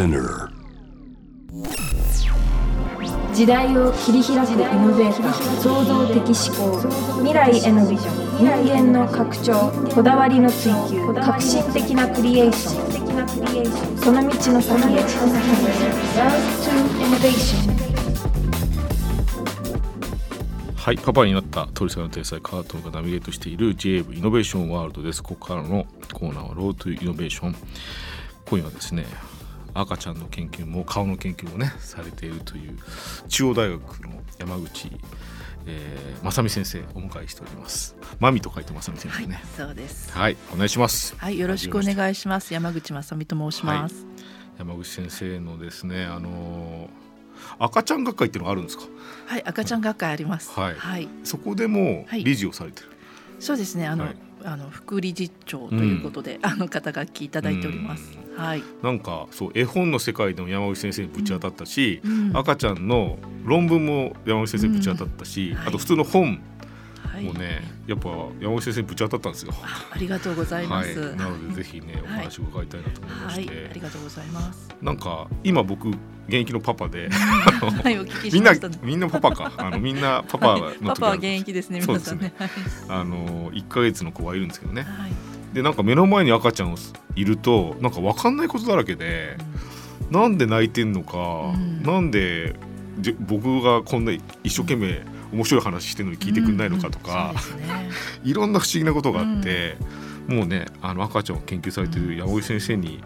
Spinner 時代を切り開くイノベーター創造的思考未来へのビジョン人間の拡張こだわりの追求革新的なクリエーションその道の先へ Love to Innovation はい、パパになった鳥さんの天才カートンがナビゲートしている JAV イノベーションワールドです。ここからのコーナーは Road to Innovation。今夜はですね、赤ちゃんの研究も顔の研究もねされているという中央大学の山口、えー、真美先生お迎えしております。マミと書いて真美先生ね。そうです。はい、お願いします。はい、よろしくお願いします。山口真美と申します。山口先生のですね、あのー赤ちゃん学会っていうのがあるんですか？はい、赤ちゃん学会あります。はいはい、そこでもはい理事をされてる。そうですね。あの、はいあの副理事長ということで、あの肩書きいただいております。はい。なんかそう絵本の世界でも山口先生にぶち当たったし、うん赤ちゃんの論文も山口先生にぶち当たったし、うんはいあと普通の本はい。もね、やっぱ山口先生にぶち当たったんですよ。あありがとうございます。はい、なのでぜひねお はい話を伺いたいなと思いまはいして、、ありがとうございます。なんか今僕現役のパパで みんな。みんなパパかあのみんなパパの時 パパは現役ですね、皆さんね。あの1ヶ月の子がいるんですけどねはい。でなんか目の前に赤ちゃんをいるとなんか分かんないことだらけで、なんで泣いてんのか、んなんでじ僕がこんな一生懸命面白い話してるのに聞いてくんないのかとか、うんうんね。いろんな不思議なことがあって、もうねあの赤ちゃんを研究されてる山口先生に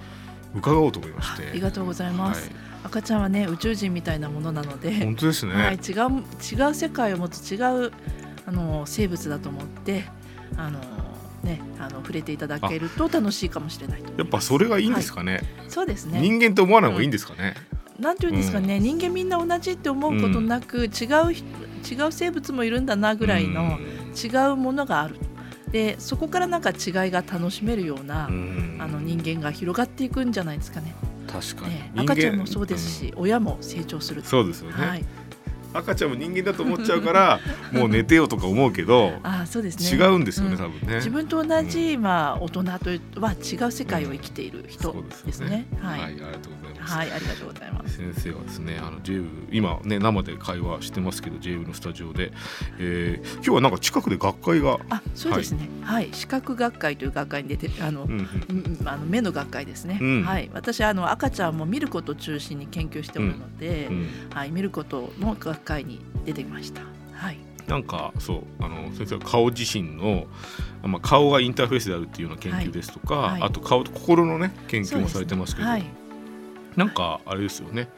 伺おうと思いまして。ありがとうございます。赤ちゃんはね宇宙人みたいなものなので、はい、本当ですね、はい、違う違う世界を持つ違うあの生物だと思ってあの、ね、あの触れていただけると楽しいかもしれないやっぱそれがいいんですかね、そうですね。人間と思わない方がいいんですかね、なんていうんですかね、人間みんな同じって思うことなく、違う人違う生物もいるんだなぐらいの違うものがある。でそこからなんか違いが楽しめるような、うん。あの人間が広がっていくんじゃないですかね。確かに、ね赤ちゃんもそうですし、親も成長するうんそうですよね、はい、赤ちゃんも人間だと思っちゃうから もう寝てよとか思うけどあそうですね。違うんですよね、うん。多分ね。自分と同じ、まあ、大人とは違う世界を生きている人そうですね。はい、はい、ありがとうございます、はい、ありがとうございます。先生はですねあの JV 今ね生で会話してますけど JV のスタジオで、えー、今日はなんか近くで学会が、あ、そうですね。はい、視覚学会という学会に出て、あの、うんうん。うんあの目の学会ですね。うん。はい、私あの赤ちゃんも見ることを中心に研究しておるので、うん。はい、見ることの学会に出てきました。はい、なんかそうあの先生は顔自身の、まあ、顔がインターフェースであるっていうような研究ですとか、はい。はいあと顔と心のね研究もされてますけどはい、なんかあれですよね。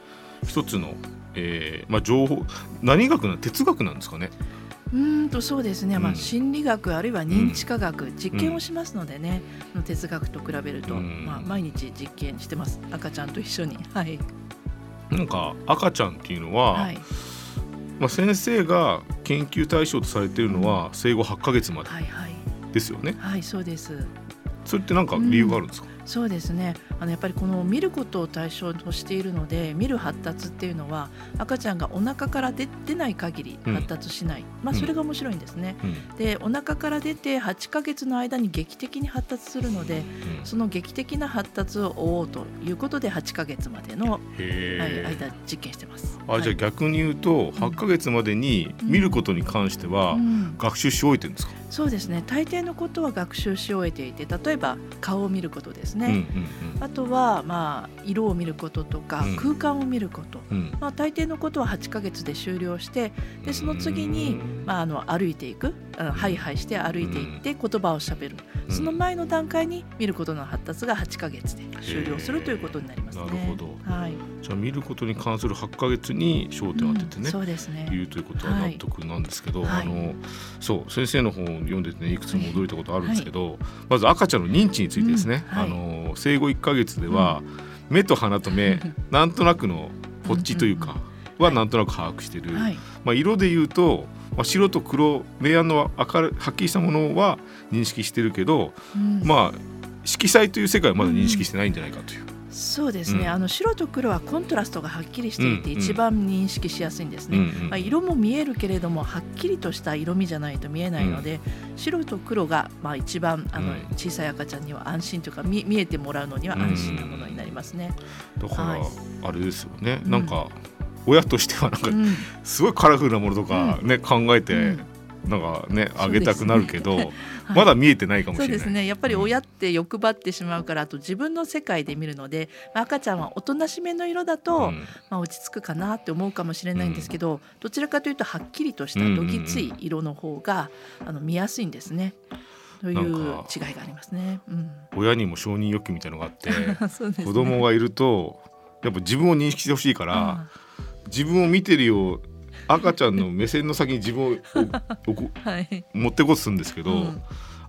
一つの、えーまあ、情報何学な哲学なんですかね？うーんとそうですね、まあ、うん心理学あるいは認知科学、実験をしますのでね、哲学と比べると、うん。まあ、毎日実験してます。赤ちゃんと一緒に。はい、なんか赤ちゃんっていうのは、はい、まあ、先生が研究対象とされているのは生後8ヶ月まではいはい。ですよね。はいそうです。それってなんか理由があるんですか、そうですね。あのやっぱりこの見ることを対象としているので見る発達っていうのは赤ちゃんがお腹から出出ない限りうん。発達しない、まあ、うん。それが面白いんですね。うん。でお腹から出て8ヶ月の間に劇的に発達するのでうん。その劇的な発達を追おうということで8ヶ月までの、はい、間実験してます。あじゃあ逆に言うと8ヶ月までに見ることに関してはうん。学習し終えてるんですか、そうですね。大抵のことは学習し終えていて例えば顔を見ることですね、うんうんあとは、まあ、色を見ることとか、うん。空間を見ること、うん。うんまあ、大抵のことは8ヶ月で終了してでその次に、まあ、あの歩いていく。ハイハイして歩いていって言葉をしゃべる、うん。その前の段階に見ることの発達が8ヶ月で終了するということになりますね。なるほど。はいじゃあ見ることに関する8ヶ月に焦点を当ててね、うんそうですね。言うということは納得なんですけど、はい。あのそう先生の本を読んでてねいくつも驚いたことあるんですけど、まず赤ちゃんの認知についてですね、あの生後1ヶ月では、目と鼻と目 なんとなくのポッチというか、はなんとなく把握してる、はい。まあ、色で言うと、まあ、白と黒明暗の明るはっきりしたものは認識してるけど、うん。まあ色彩という世界はまだ認識してないんじゃないかという、そうですね、うん。あの白と黒はコントラストがはっきりしていてうん一番認識しやすいんですね、うんうんまあ、色も見えるけれどもはっきりとした色味じゃないと見えないので、白と黒がまあ一番あのうん小さい赤ちゃんには安心というか見見えてもらうのには安心なものになりますね。だから、はい。あれですよね、うん。なんか親としてはなんかうん。すごいカラフルなものとかね、考えて、うんなんかねあげたくなるけど、はい。まだ見えてないかもしそうれない。ですね。やっぱり親って欲張ってしまうからあと自分の世界で見るので、まあ赤ちゃんはおとなしめの色だと、うん。まあ、落ち着くかなって思うかもしれないんですけど、どちらかというとはっきりとしたどぎつい色の方が、あの見やすいんですね。という違いかがありますね。うん、親にも承認欲求みたいのがあって ね。子供がいるとやっぱ自分を認識してほしいから、自分を見てるよ赤ちゃんの目線の先に自分をこうん はい。持ってこするんですけど、うん。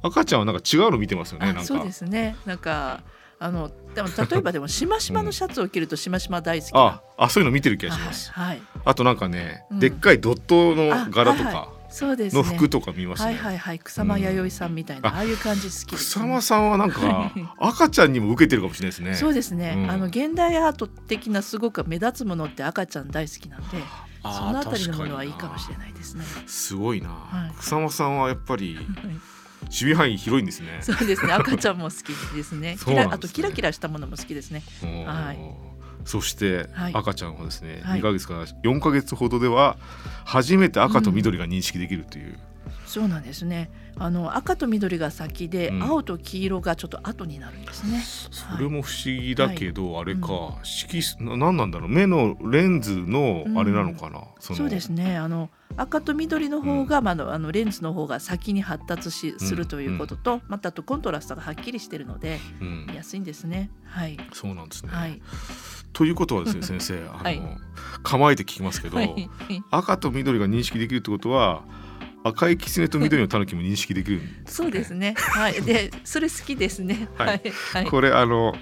赤ちゃんはなんか違うの見てますよねなんか。あそうですね。なんかあのでも 例えばでも しましまのシャツを着るとしましま大好きな。ああそういうの見てる気がします、はい。はい。あとなんかね、うん。でっかいドットの柄とあはいはかそうですね。の服とか見ますね、はいはいはい。草間彌生さんみたいな、うん。ああいう感じ好き草間さんはなんか赤ちゃんにも受けてるかもしれないですね。そうですね、うん。あの現代アート的なすごく目立つものって赤ちゃん大好きなんでそのあたりのものはいい確かもしれないですね。すごいな、はい。草間さんはやっぱり守備範囲広いんですね。そうですね。赤ちゃんも好きですね。そうなんですね。あとキラキラしたものも好きですね。はい。そして、はい。赤ちゃんはですね、はい。2ヶ月から4ヶ月ほどでは初めて赤と緑が認識できるという、そうなんですねあの赤と緑が先で、うん。青と黄色がちょっと後になるんですね。それも不思議だけど、あれか、う色素な何なんだろう？目のレンズのあれなのかな、その。そうですね。あの赤と緑の方が、まああの、レンズの方が先に発達しするということと、またあとコントラストがはっきりしてるのでうん。見やすいんですね。はい、そうなんですね、はい。ということはですね 先生あの、はい。構えて聞きますけど、はい。赤と緑が認識できるってことは赤い狐と緑のタヌキも認識できるんですか、ね、そうですね。はい。で、それ好きですね。ははいい。はい。これあの、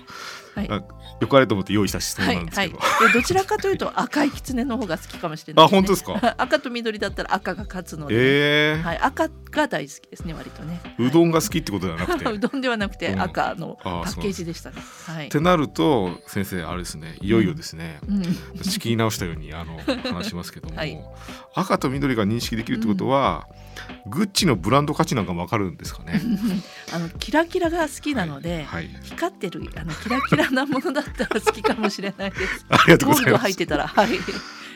はいあよかれと思って用意した質問はい。なんですけはい。ど、でどちらかというと赤い狐の方が好きかもしれないね。本当ですか？赤と緑だったら赤が勝つので、えーはい。赤が大好きですね、割とね。うどんが好きってことではなくて、はい、うどんではなくてうん赤のパッケージでしたね。はいっ。てなると先生あれですねいよいよですね、うん。仕切り直したようにあの話しますけども、はい赤と緑が認識できるってことは、グッチのブランド価値なんかもわかるんですかね？あのキラキラが好きなので、はい、光ってるあのキラキラなものだったら好きかもしれないです。ありがとうございます。入ってたら、はい。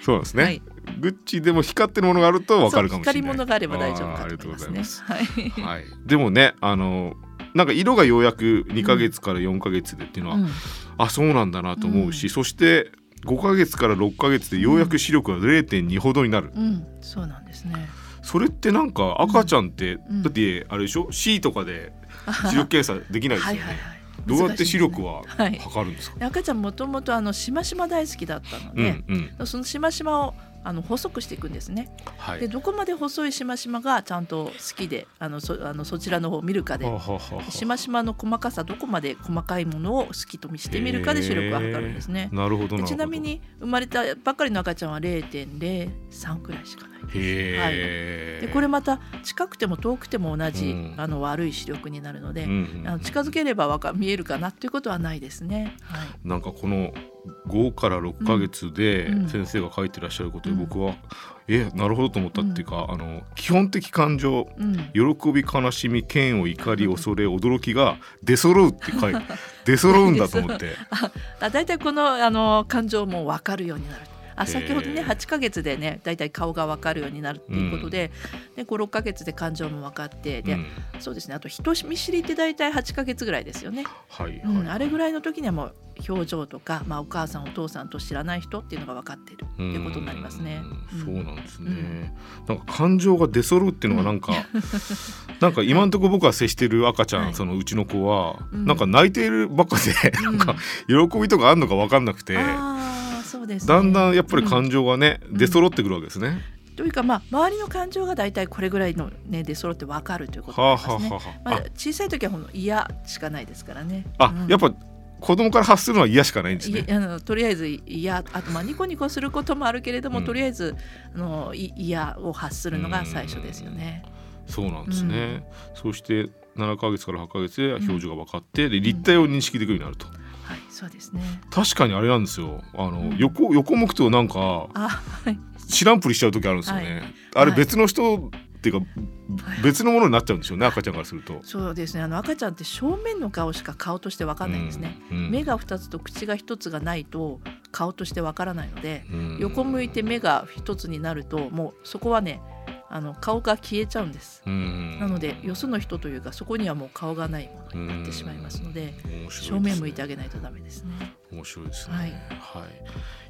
そうですね、はいグッチでも光ってるものがあるとわかるかもしれない。光り物があれば大丈夫かと思いがとうござますねいます。。はい。はい、でもねあのなんか色がようやく2ヶ月から4ヶ月でっていうのは、うんあそうなんだなと思うし、うんそして5ヶ月から6ヶ月でようやく視力が0.2ほどになる、うん、そうなんですね。それってなんか赤ちゃんって、うん。だってあれでしょ？C とかで 視力検査できないですよね、はいはいはい。どうやって視力ははい。測るんですか、赤ちゃんもともとあのしましま大好きだったのうで、んうん。そのしましまをあの細くしていくんですね。はいでどこまで細いしましまがちゃんと好きであのそあのそちらの方を見るかでしましまの細かさどこまで細かいものを好きとしてみるかで視力が測るんですね。なるほどちなみに生まれたばっかりの赤ちゃんは0.03くらいしかない。へえ、でこれまた近くても遠くても同じ、うんあの悪い視力になるので、うんうんあの近づければわか見えるかなっていうことはないですね。はい。なんかこの5から6ヶ月でうん。先生が書いてらっしゃることでうん。僕は、えなるほどと思ったっていうか、あの基本的感情うん。喜び悲しみ嫌悪怒り恐れ驚きが出揃うって書いて 出揃うんだと思って。あ大体このあの感情も分かるようになる。あ先ほどねへー8ヶ月でね大体顔が分かるようになるっていうことで,、で56ヶ月で感情も分かってで、うん。そうですねあと人見知りって大体8ヶ月ぐらいですよね、はいはい、うん、あれぐらいの時にはもう表情とか、まあ、お母さんお父さんと知らない人っていうのが分かってるっていうことになりますね。うん。そうなんですね、うん。なんか感情が出揃うっていうのがなんか、なんか今んところ僕が接してる赤ちゃん、はい。そのうちの子は、うん。なんか泣いているばっかで、うん。なんか喜びとかあんのか分かんなくて、そうです、ね、だんだんやっぱり感情がね、うん出揃ってくるわけですね。というかまあ周りの感情が大体これぐらいのね出揃って分かるということはあになりますね。はあはあまあ、小さい時はほんの嫌しかないですからね。あ、うんやっぱ子供から発するのは嫌しかないんですいね。あのとりあえず嫌あとまあニコニコすることもあるけれども、うんとりあえずあのい嫌を発するのが最初ですよね。そうなんですね。そして7ヶ月から8ヶ月で表情が分かって、で立体を認識できるようになると。はい、そうですね。確かにあれなんですよ。あの、うん。横横向くとなんかあはい。知らんぷりしちゃう時あるんですよね、はい。あれはい。別の人っていうか、別のものになっちゃうんでしょうね赤ちゃんからすると。そうですね。あの赤ちゃんって正面の顔しか顔として分かんないんですね、うんうん。目が2つと口が1つがないと顔として分からないので、うん。横向いて目が1つになるともうそこはねあの顔が消えちゃうんです、うん。なのでよその人というかそこにはもう顔がないものになってしまいますので、面白いですね。正面向いてあげないとダメですね。面白いですね。ははい。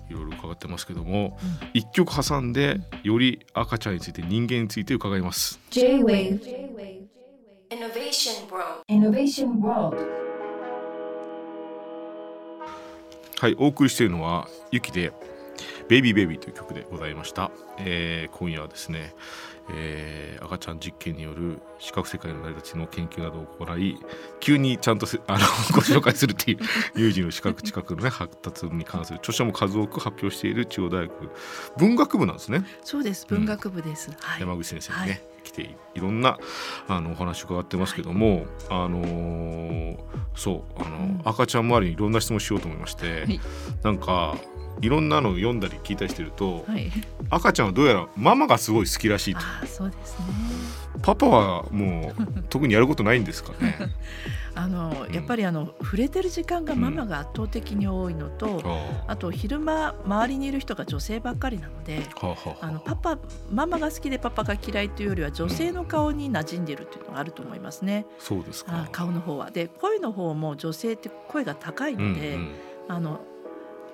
い、い、ろいろ伺ってますけども一曲挟んでより赤ちゃんについて人間について伺います。J-Wave Innovation World Innovation World はいお送りしているのはゆきでベイビーベイビーという曲でございました、えー今夜はですね、えー赤ちゃん実験による視覚世界の成り立ちの研究などを行い急にちゃんとせあの ご紹介するっていう有事の視覚知覚のね発達に関する著書も数多く発表している中央大学文学部なんですね。そうです。文学部です。はい。山口先生にね、はい。来ていろんなあのお話を伺ってますけども、あのーそうあの、うん。赤ちゃん周りにいろんな質問しようと思いまして、はい。なんかいろんなのを読んだり聞いたりしてると、はい。赤ちゃんはどうやらママがすごい好きらしいとああそうですね。パパはもう 特にやることないんですかね？あのうんやっぱりあの触れてる時間がママが圧倒的に多いのと、ああと昼間周りにいる人が女性ばっかりなので。あはあはああのパパママが好きでパパが嫌いというよりは女性の顔に馴染んでるっていうのがあると思いますね。そうですかあ顔の方はで声の方も女性って声が高いので、うんうんあの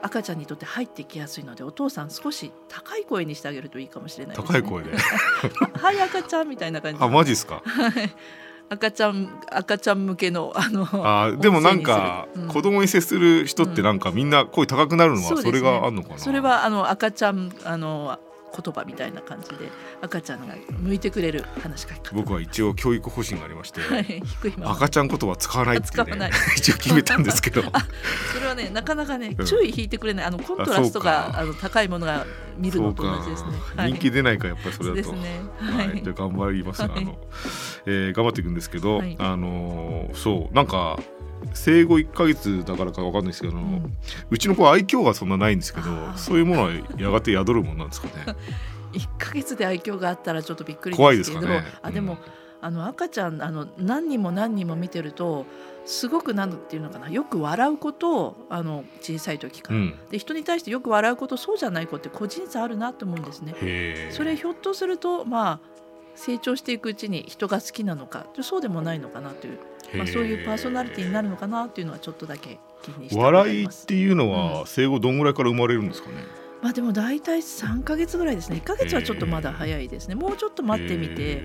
赤ちゃんにとって入ってきやすいのでお父さん少し高い声にしてあげるといいかもしれないね。高い声で。はい赤ちゃんみたいな感じ。であマジですか？はい。赤ちゃん赤ちゃん向けのあのあーでもなんか、うん。子供に接する人ってなんかみんな声高くなるのはそれがあるのかな？それはあの赤ちゃんあの言葉みたいな感じで赤ちゃんが向いてくれる話し書き方。僕は一応教育方針がありまして、はい赤ちゃん言葉は使わないってね使わない。一応決めたんですけど。それはねなかなかねうん。注意引いてくれない。あのコントラストあがあの高いものが見るのと同じですね。はい。人気出ないかやっぱりそれだと。ですね。は、はい。いじゃあ頑張ります。はい。あの、えー頑張っていくんですけど、はい。あのーそうなんか生後1ヶ月だからかわかんないですけど、ううん。ちの子は愛嬌がそんなないんですけどそういうものはやがて宿るもんなんですかね。一ヶ月で愛嬌があったらちょっとびっくりですけれど怖いですかね。あでも、うん。あの赤ちゃんあの何人も何人も見てるとすごくなんていうのかな。よく笑うことをあの小さい時から、うん。で人に対してよく笑うことそうじゃない子って個人差あるなと思うんですね。それひょっとするとまあ成長していくうちに人が好きなのかそうでもないのかなという、まあ、そういうパーソナリティになるのかなというのはちょっとだけ気にして笑いっていうのうは生後どんぐらいから生まれるんですかね、まあでも大体3ヶ月ぐらいですね。1ヶ月はちょっとまだ早いですね。もうちょっと待ってみて、へ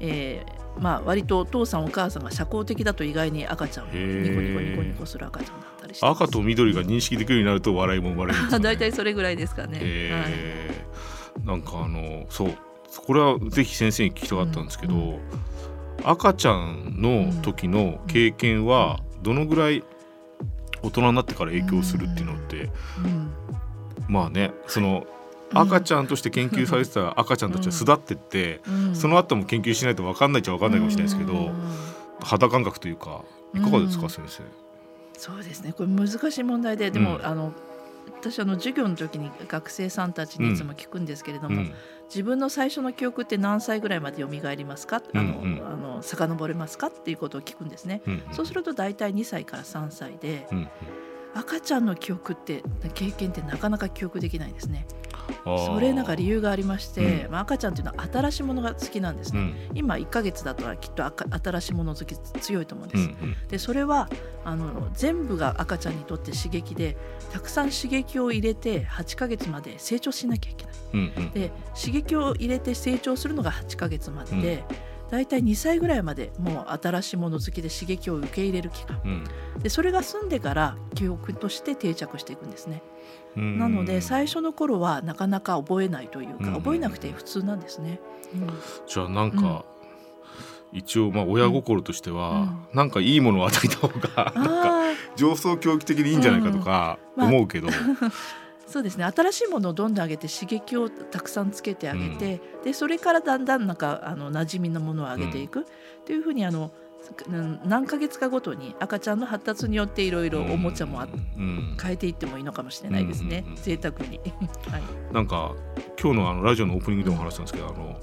えーまあ割とお父さんお母さんが社交的だと意外に赤ちゃんをニコニコニコニコする赤ちゃんだったりして。赤と緑が認識できるようになると笑いも生まれるんですか、ね、大体それぐらいですかね、はい。なんかあのそうこれはぜひ先生に聞きたかったんですけど、うん。赤ちゃんの時の経験はどのぐらい大人になってから影響するっていうのって、うん。まあねそのうん赤ちゃんとして研究されてた赤ちゃんたちは巣立ってって、うん。その後も研究しないと分かんないっちゃ分かんないかもしれないですけど、うん。肌感覚というかいかがですか、うん。先生？そうですね。これ難しい問題ででも、うん。あの私あの授業の時に学生さんたちにいつも聞くんですけれども、うん。自分の最初の記憶って何歳ぐらいまで蘇りますか、あのうんうん。あの遡れますか？っていうことを聞くんですね。うんそうすると大体2歳から3歳でうんうん赤ちゃんの記憶って経験ってなかなか記憶できないですね。それなんか理由がありまして、うんまあ、赤ちゃんっていうのは新しいものが好きなんですね。うん今1ヶ月だときっと赤新しいもの好き強いと思うんです。うんうんでそれはあの全部が赤ちゃんにとって刺激でたくさん刺激を入れて8ヶ月まで成長しなきゃいけない。うんうんで刺激を入れて成長するのが8ヶ月までで、だいたい2歳ぐらいまでもう新しいもの好きで刺激を受け入れる期間。うん。でそれが済んでから記憶として定着していくんですね。うん。なので最初の頃はなかなか覚えないというか、うん。覚えなくて普通なんですね。うん。じゃあなんか、一応まあ親心としては、なんかいいものを与えた方がなんかあ上層教育的にいいんじゃないかとか思うけど、あそうですね。新しいものをどんどん上げて刺激をたくさんつけてあげて、でそれからだんだんなんかあの馴染みのものを上げていく、っていうふうにあのうん何ヶ月かごとに赤ちゃんの発達によっていろいろおもちゃもあうん。変えていってもいいのかもしれないですね、うんうんうん贅沢に。はい、なんか今日のあのラジオのオープニングでも話したんですけど、あの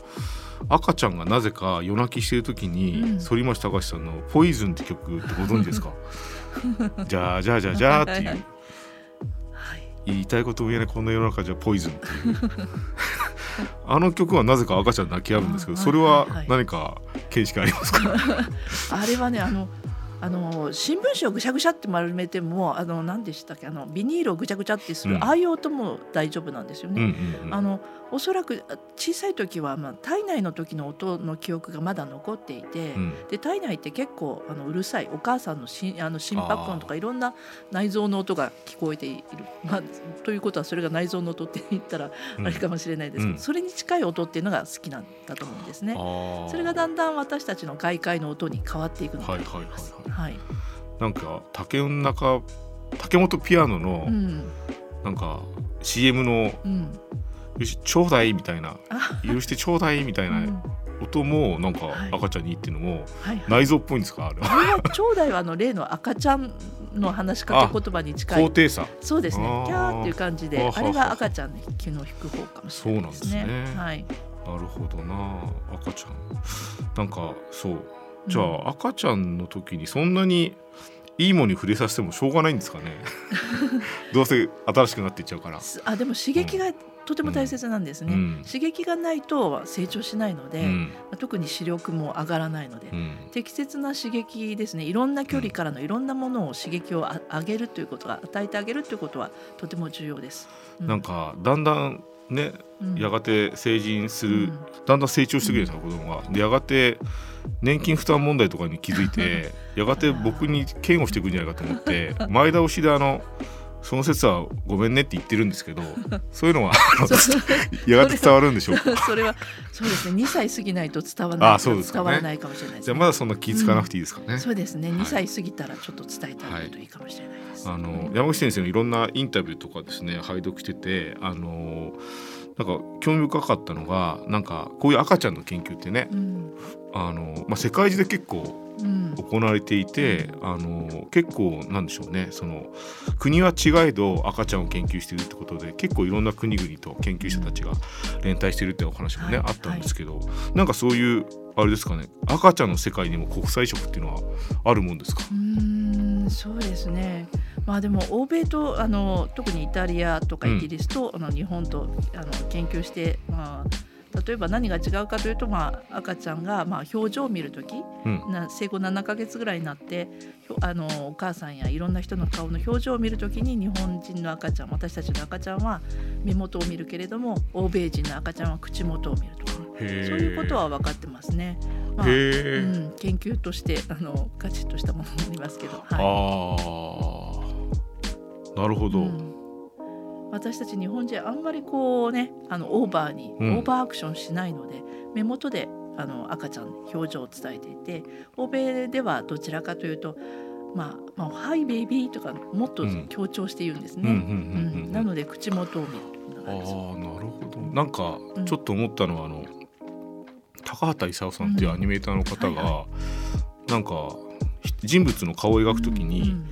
赤ちゃんがなぜか夜泣きしてる時に、うん。反町隆史さんの「ポイズン」って曲ってご存知ですか？じゃあじゃあじゃあじゃあっていう言いたいことも言えないこの世の中じゃポイズンっていう。あの曲はなぜか赤ちゃん泣き合うんですけどあそれは何か見識ありますか、あれはねあのあの新聞紙をぐしゃぐしゃって丸めてもあの何でしたっけあのビニールをぐちゃぐちゃってする、うん。ああいう音も大丈夫なんですようんね。うんうん。あのおそらくあ小さい時は、まあ、体内の時の音の記憶がまだ残っていて、うん。で体内って結構あのうるさいお母さんのしあの心拍音とかいろんな内臓の音が聞こえている、まあ、ということはそれが内臓の音って言ったらうん。あれかもしれないですけど、うん。それに近い音っていうのが好きなんだと思うんですね。それがだんだん私たちの外界の音に変わっていくので、はいはいはいはいはい。なんか竹の中竹本ピアノのうん。なんか CM のうん、「よしちょうだい」みたいな。あ「許してちょうだい」みたいうん。な音もなんかはい。赤ちゃんにっていうのもはいはい。内臓っぽいんですか？あれは。あれは長大はあの例の赤ちゃんの話しかけ言葉に近い。高低差。そうですね。キャーっていう感じではははあれが赤ちゃんの気の引く方かもしれないですね。そうなんですね。はい。なるほどな赤ちゃん。なんかそうじゃあ、赤ちゃんの時にそんなにいいものに触れさせてもしょうがないんですかね？どうせ新しくなっていっちゃうから、すあでも刺激がとても大切なんですね、うん。刺激がないと成長しないので、うん。特に視力も上がらないので、うん。適切な刺激ですね。いろんな距離からのいろんなものを刺激をあ上げるということが与えてあげるということはとても重要です。うなんかだんだんねうん。やがて成人する、うん。だんだん成長してくるんですよ子供が。でやがて年金負担問題とかに気づいて やがて僕に嫌悪してくるんじゃないかと思って前倒しであのその説はごめんねって言ってるんですけど そういうのはやがて伝わるんでしょうか？それはそうですね。2歳過ぎないと伝わらないあそうですかね。伝わらないかもしれないね、じゃあまだそんな気ぃつかなくていいですかね。そうですね。はい。2歳過ぎたらちょっと伝えてあげるといいかもしれないです。あの山口先生のいろんなインタビューとかですね拝読しててあのなんか興味深かったのがなんかこういう赤ちゃんの研究ってねうん。あの、まあ、世界中で結構うん。行われていてあの結構なんでしょうねその国は違えど赤ちゃんを研究しているってことで結構いろんな国々と研究者たちが連帯しているってお話もね、はい。あったんですけど、なんかそういうあれですかね赤ちゃんの世界にも国際色っていうのはあるもんですか？うーんそうですね。まあでも欧米とあの特にイタリアとかうんイギリスと、あの日本とあの研究して、まあ例えば何が違うかというと、まあ赤ちゃんがまあ表情を見るとき、うん。な生後7ヶ月ぐらいになって、あのお母さんやいろんな人の顔の表情を見るときに日本人の赤ちゃん、私たちの赤ちゃんは目元を見るけれども、欧米人の赤ちゃんは口元を見るとか、そういうことは分かってますね。まあへうえ、ん、研究としてあのガチッとしたものになりますけど、はい。ああなるほど、うん。私たち日本人あんまりこうねあのオーバーに、うん。オーバーアクションしないので目元であの赤ちゃんの表情を伝えていて欧米ではどちらかというと「まあまあ、ハイベイビー」とかもっとうん。強調して言うんですね。うんうんうんうんうん。なので口元を見るあああなるほど。なんかうん。ちょっと思ったのは、あの高畑勲さんっていうアニメーターの方が、うんはなんか人物の顔を描くときに、うん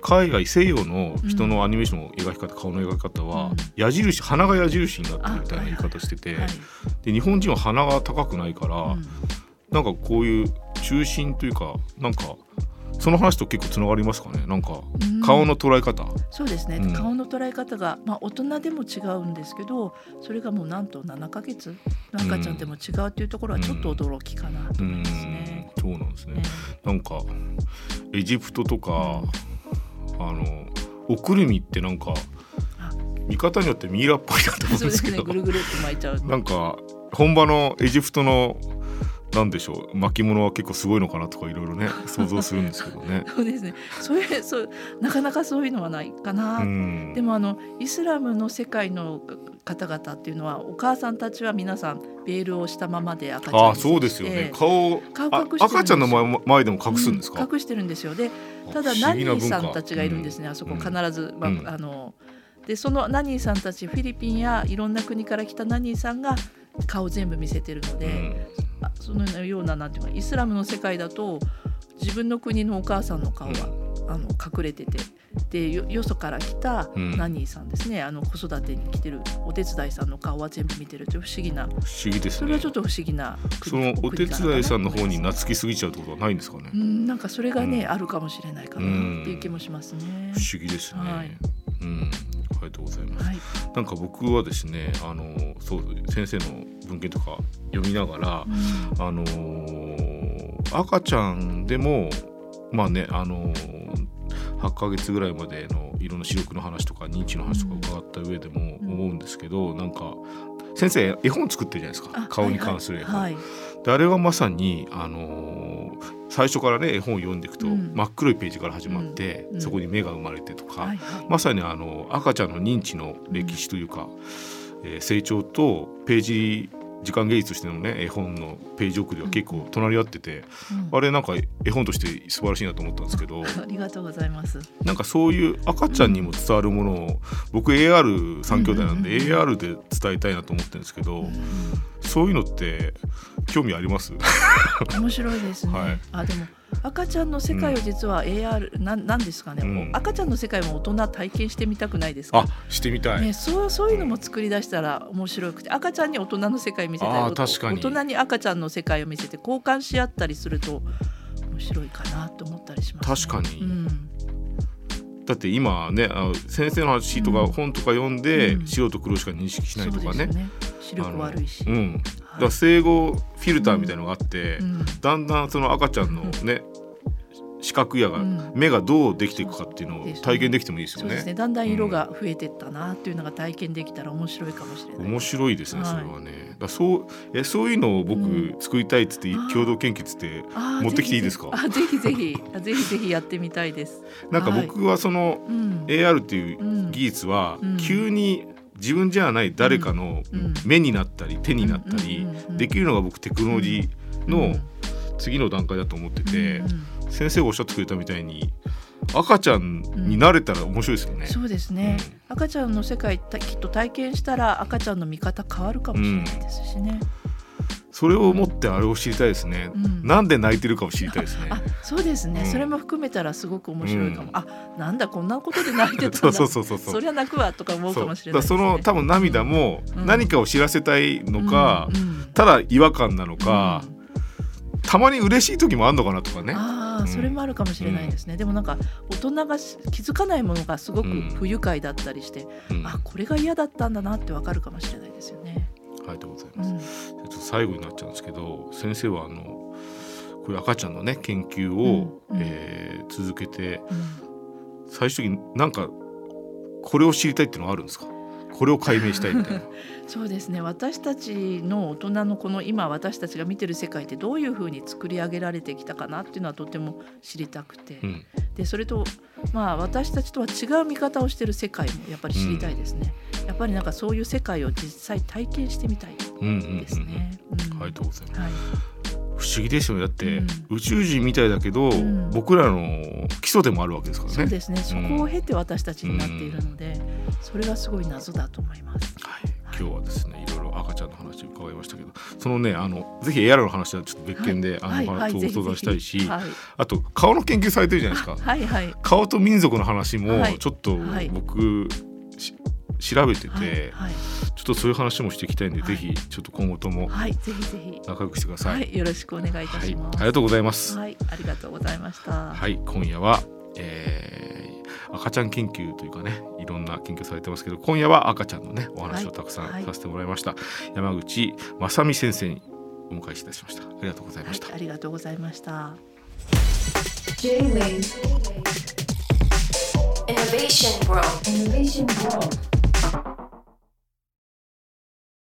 海外西洋の人のアニメーションの描き方、顔の描き方は、うん。矢印鼻が矢印になってるみたいな言い方してて、はい。で日本人は鼻が高くないから、うん。なんかこういう中心というかなんかその話と結構つながりますかね？なんかうん。顔の捉え方、そうですね、うん。顔の捉え方が、まあ、大人でも違うんですけどそれがもうなんと7ヶ月？の赤ちゃんでも違うっていうところはちょっと驚きかなと思いますね。うん。そうなんですね。ね。なんかエジプトとか、あのおくるみってなんかあ見方によってミイラっぽいなと思うんですけどぐるぐるって巻いちゃう。なんか本場のエジプトのなんでしょう巻物は結構すごいのかなとかいろいろね想像するんですけどね。そうですね。そういうそうなかなかそういうのはないかな。うん、でもあのイスラムの世界の方々っていうのはお母さんたちは皆さんベールをしたままで赤ちゃんにあそうですよね。顔あ顔隠して赤ちゃんの前前でも隠すんですか？うん隠してるんですよ。でただナニーさんたちがいるんですね、あそこうん。必ず、まあうん。あのでそのナニーさんたちフィリピンやいろんな国から来たナニーさんが顔全部見せてるので、そのようななんていうかイスラムの世界だと自分の国のお母さんの顔は、あの隠れててでよよそから来たうん。ナニーさんですね、あの子育てに来てるお手伝いさんの顔は全部見てるという不思議な。不思議ですね。それはちょっと不思議なそのお手伝いさんの方にな懐きすぎちゃうってことはないんですかね。うんなんかそれがね、うん。あるかもしれないかなっていう気もしますね。不思議ですね、はい。うん。ありがとうございます。はい、なんか僕はですねあのそう先生の文献とか読みながら、うん。あのー赤ちゃんでもまあねあのー8ヶ月ぐらいまでのいろんな視力の話とか認知の話とか伺った上でもうん思うんですけど、なんか先生絵本作ってるじゃないですか。あ顔に関する絵本。はいはいであれはまさに、あのー最初からね絵本を読んでいくと、うん。真っ黒いページから始まって、うん。そこに目が生まれてとか、はいはい。まさにあの赤ちゃんの認知の歴史というか、えー成長とページ時間芸術としてのね絵本のページ送りは結構隣り合ってて、うん。あれなんか絵本として素晴らしいなと思ったんですけど ありがとうございます。なんかそういう赤ちゃんにも伝わるものを僕 AR3 兄弟なんでうんうんうん AR で伝えたいなと思ってるんですけど、うん。そういうのって興味あります？面白いですね。はい。あでも赤ちゃんの世界を実は AR、なんなんですかね、うん。赤ちゃんの世界も大人体験してみたくないですか？あ。してみたい、ね、そうそういうのも作り出したら面白くて赤ちゃんに大人の世界見せたり大人に赤ちゃんの世界を見せて交換し合ったりすると面白いかなと思ったりします、確かに。うん。だって今ねあの先生の話とかうん。本とか読んで、うん。白と黒しか認識しないとかね。そうですよね視力悪いし、うん、だ生後フィルターみたいなのがあって、うん。だんだんその赤ちゃんのね視覚野が、うん。目がどうできていくかっていうのを体験できてもいいですよね。そうですね。だんだん色が増えてったなっていうのが体験できたら面白いかもしれない、面白いですね、はい。それはね。だそうえそういうのを僕、うん作りたいっつって共同研究っつって持ってきていいですか？ぜひぜひ。あぜひぜひ。ぜひやってみたいです。なんか僕はそのうん。AR っていううん。技術はうん。急に自分じゃない誰かのうん。目になったり手になったりうんうんうんうん。できるのが僕テクノロジーの次の段階だと思っててうんうん先生がおっしゃってくれたみたいに赤ちゃんになれたら面白いですよね。そうですね、赤ちゃんの世界たきっと体験したら赤ちゃんの見方変わるかもしれないですしね。それを持ってあれを知りたいですね。うん。なんで泣いてるかを知りたいですね。あそうですね、うん。それも含めたらすごく面白いかも、うん。あなんだこんなことで泣いてたん そうだそうそうそう。そりゃ泣くわとか思うかもしれないね、その多分涙もうん。何かを知らせたいのか、うんうん。ただ違和感なのか、うん。たまに嬉しい時もあんのかなとかね。ああ、うん。それもあるかもしれないですね、でもなんか大人がし気づかないものがすごくうん。不愉快だったりして、うん。あこれが嫌だったんだなってわかるかもしれないですよ最後になっちゃうんですけど先生はあのこういう赤ちゃんのね研究を、うんうん。えー続けてうん。最終的になんかこれを知りたいっていうのはあるんですか？これを解明したいみたいな。そうですね。私たちの大人のこの今私たちが見てる世界ってどういうふうに作り上げられてきたかなっていうのはとても知りたくて、うん。でそれとまあ私たちとは違う見方をしてる世界もやっぱり知りたいですね、やっぱりなんかそういう世界を実際体験してみたいうんうんうんですね。うんありがとうございます。はい。不思議ですよね。だって、うん。宇宙人みたいだけど、ん。僕らの基礎でもあるわけですからね。そうですね。そうん。こを経て私たちになっているので、それがすごい謎だと思います。はい、今日はですねちゃんの話を伺いましたけどそのねあのぜひ AR の話はちょっと別件で、あの、はい。ご相談したいし、はい、あと顔の研究されてるじゃないですか。はいはい。顔と民族の話もはい。ちょっとはい。僕、し調べてて、はい。はい。ちょっとそういう話もしていきたいんで、はい。ぜひちょっと今後ともはい、ぜひぜひ、仲良くしてくださ。はい。い、よろしくお願いいたはい、します。ありがとうございます。はい、ありがとうございました。はい、今夜は、えー赤ちゃん研究というかねいろんな研究されてますけど今夜は赤ちゃんのねお話をたくさんはいさせてもらいました、山口正美先生にお迎えいたしました。ありがとうございました、はい、ありがとうございました。J-Wave Innovation World. Innovation World